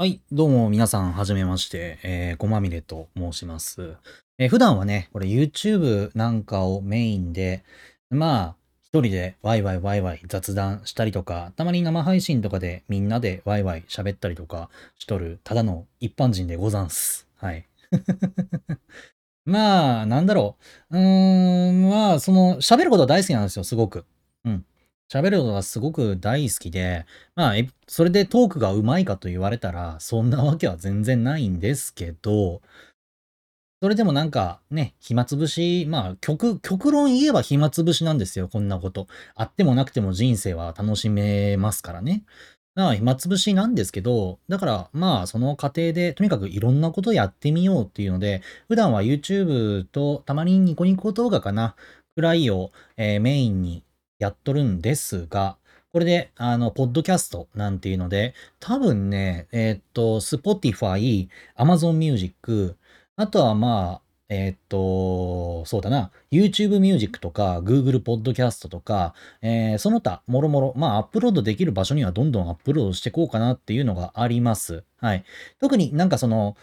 はい、どうも皆さん、はじめまして、えー、ごまみれと申します。えー、普段はね、これ YouTube なんかをメインで、まあ、一人でワイワイワイワイ雑談したりとか、たまに生配信とかでみんなでワイワイ喋ったりとかしとる、ただの一般人でござんす。はい。まあ、なんだろう。うーん、まあ、その、喋ることは大好きなんですよ、すごく。うん。喋るのがすごく大好きで、まあ、それでトークが上手いかと言われたら、そんなわけは全然ないんですけど、それでもなんかね、暇つぶし、まあ、極、極論言えば暇つぶしなんですよ、こんなこと。あってもなくても人生は楽しめますからね。まあ、暇つぶしなんですけど、だからまあ、その過程で、とにかくいろんなことやってみようっていうので、普段は YouTube とたまにニコニコ動画かな、くらいを、えー、メインにやっとるんですが、これで、あの、ポッドキャストなんていうので、多分ね、えー、っと、Spotify、Amazon Music、あとはまあ、えー、っと、そうだな、YouTube Music とか Google Podcast とか、えー、その他、もろもろ、まあ、アップロードできる場所にはどんどんアップロードしていこうかなっていうのがあります。はい。特になんかその、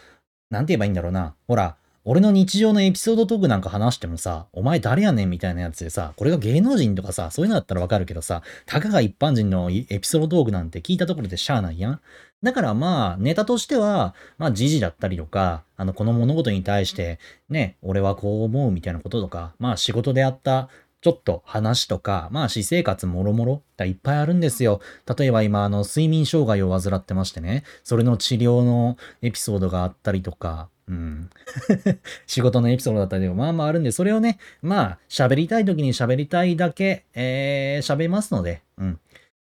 なんて言えばいいんだろうな。ほら、俺の日常のエピソードトークなんか話してもさ、お前誰やねんみたいなやつでさ、これが芸能人とかさ、そういうのだったらわかるけどさ、たかが一般人のエピソードトークなんて聞いたところでしゃあないやん。だからまあ、ネタとしては、まあ、時事だったりとか、あの、この物事に対して、ね、俺はこう思うみたいなこととか、まあ、仕事であったちょっと話とか、まあ私生活もろもろがいっぱいあるんですよ。例えば今、あの、睡眠障害を患ってましてね、それの治療のエピソードがあったりとか、うん。仕事のエピソードだったりとか、まあまああるんで、それをね、まあ、喋りたい時に喋りたいだけ、えー、喋りますので、うん。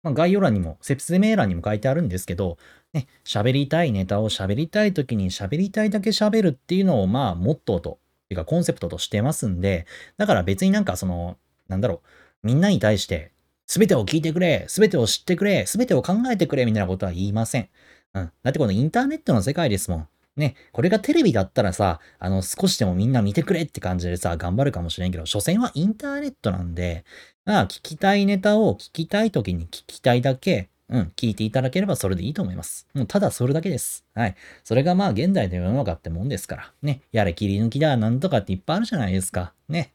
まあ、概要欄にも、説明欄にも書いてあるんですけど、ね、喋りたいネタを喋りたい時に喋りたいだけ喋るっていうのを、まあ、モットーと、ていうかコンセプトとしてますんで、だから別になんかその、なんだろう、みんなに対して、すべてを聞いてくれ、すべてを知ってくれ、すべてを考えてくれ、みたいなことは言いません。うん。だってこのインターネットの世界ですもん。ね、これがテレビだったらさ、あの、少しでもみんな見てくれって感じでさ、頑張るかもしれんけど、所詮はインターネットなんで、まあ、聞きたいネタを聞きたい時に聞きたいだけ、うん、聞いていただければそれでいいと思います。もうただそれだけです。はい。それがまあ現代の世の中ってもんですから。ね。やれ切り抜きだ、なんとかっていっぱいあるじゃないですか。ね。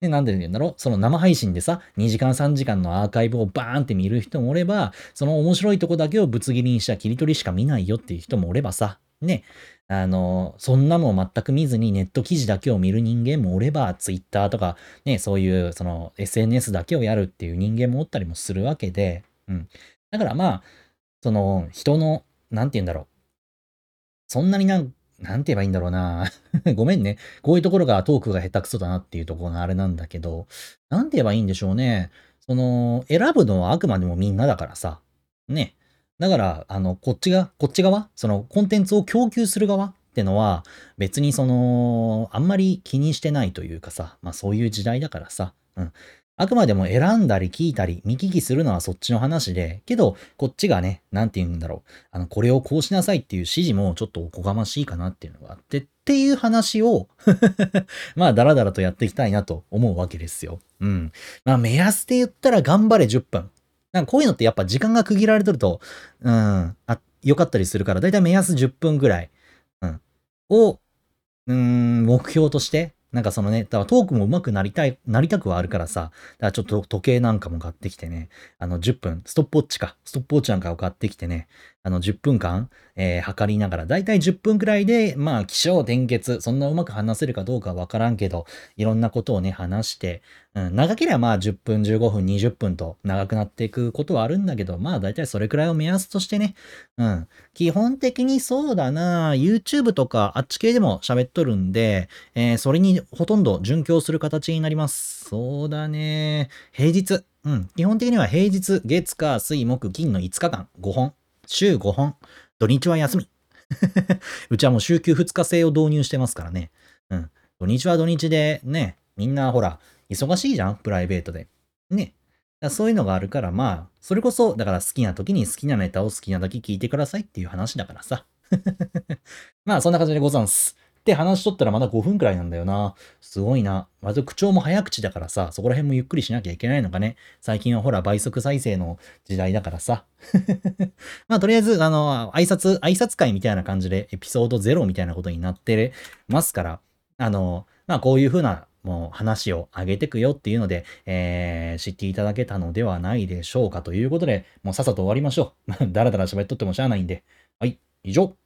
で、なんで言うんだろう？その生配信でさ、2時間3時間のアーカイブをバーンって見る人もおれば、その面白いとこだけをぶつ切りにした切り取りしか見ないよっていう人もおればさ、ね、あの、そんなのを全く見ずにネット記事だけを見る人間もおれば、ツイッターとか、ね、そういう、その SNS だけをやるっていう人間もおったりもするわけで、うん。だからまあ、その、人の、なんて言うんだろう？そんなになん、なんて言えばいいんだろうな。ごめんね。こういうところがトークが下手くそだなっていうところのあれなんだけど、なんて言えばいいんでしょうね。その、選ぶのはあくまでもみんなだからさ。ね。だから、あの、こっちが、こっち側？その、コンテンツを供給する側？ってのは、別にその、あんまり気にしてないというかさ、まあそういう時代だからさ、うん。あくまでも選んだり聞いたり見聞きするのはそっちの話で、けど、こっちがね、なんて言うんだろう。あの、これをこうしなさいっていう指示もちょっとおこがましいかなっていうのがあって、っていう話を まあ、だらだらとやっていきたいなと思うわけですよ。うん。まあ、目安で言ったら頑張れ10分。なんかこういうのってやっぱ時間が区切られてると、うん、あ、良かったりするから、だいたい目安10分ぐらい、うん、を、うん、目標としてなんかそのね、だからトークも上手くなりたい、なりたくはあるからさ、だからちょっと時計なんかも買ってきてね、あの10分、ストップウォッチか、ストップウォッチなんかを買ってきてね、あの10分間、えー、測りながら、だいたい10分くらいで、まあ、気象転結、そんなうまく話せるかどうかわからんけど、いろんなことをね、話して、うん、長ければまあ10分、15分、20分と長くなっていくことはあるんだけど、まあ大体それくらいを目安としてね、うん。基本的にそうだな YouTube とかあっち系でも喋っとるんで、えー、それにほとんど準拠する形になります。そうだね平日。うん。基本的には平日、月、火、水、木、金の5日間、5本。週5本。土日は休み。うちはもう週休2日制を導入してますからね。うん。土日は土日でね、みんなほら、忙しいじゃん？プライベートで。ね。そういうのがあるから、まあ、それこそ、だから好きな時に好きなネタを好きなだけ聞いてくださいっていう話だからさ。まあ、そんな感じでござんす。って話しとったらまだ5分くらいなんだよな。すごいな。まず口調も早口だからさ、そこら辺もゆっくりしなきゃいけないのかね。最近はほら倍速再生の時代だからさ。まあとりあえず、あの、挨拶、挨拶会みたいな感じでエピソード0みたいなことになってますから、あの、まあこういう風なもう話を上げてくよっていうので、えー、知っていただけたのではないでしょうかということで、もうさっさと終わりましょう。だらだら喋っとってもしゃあないんで。はい、以上。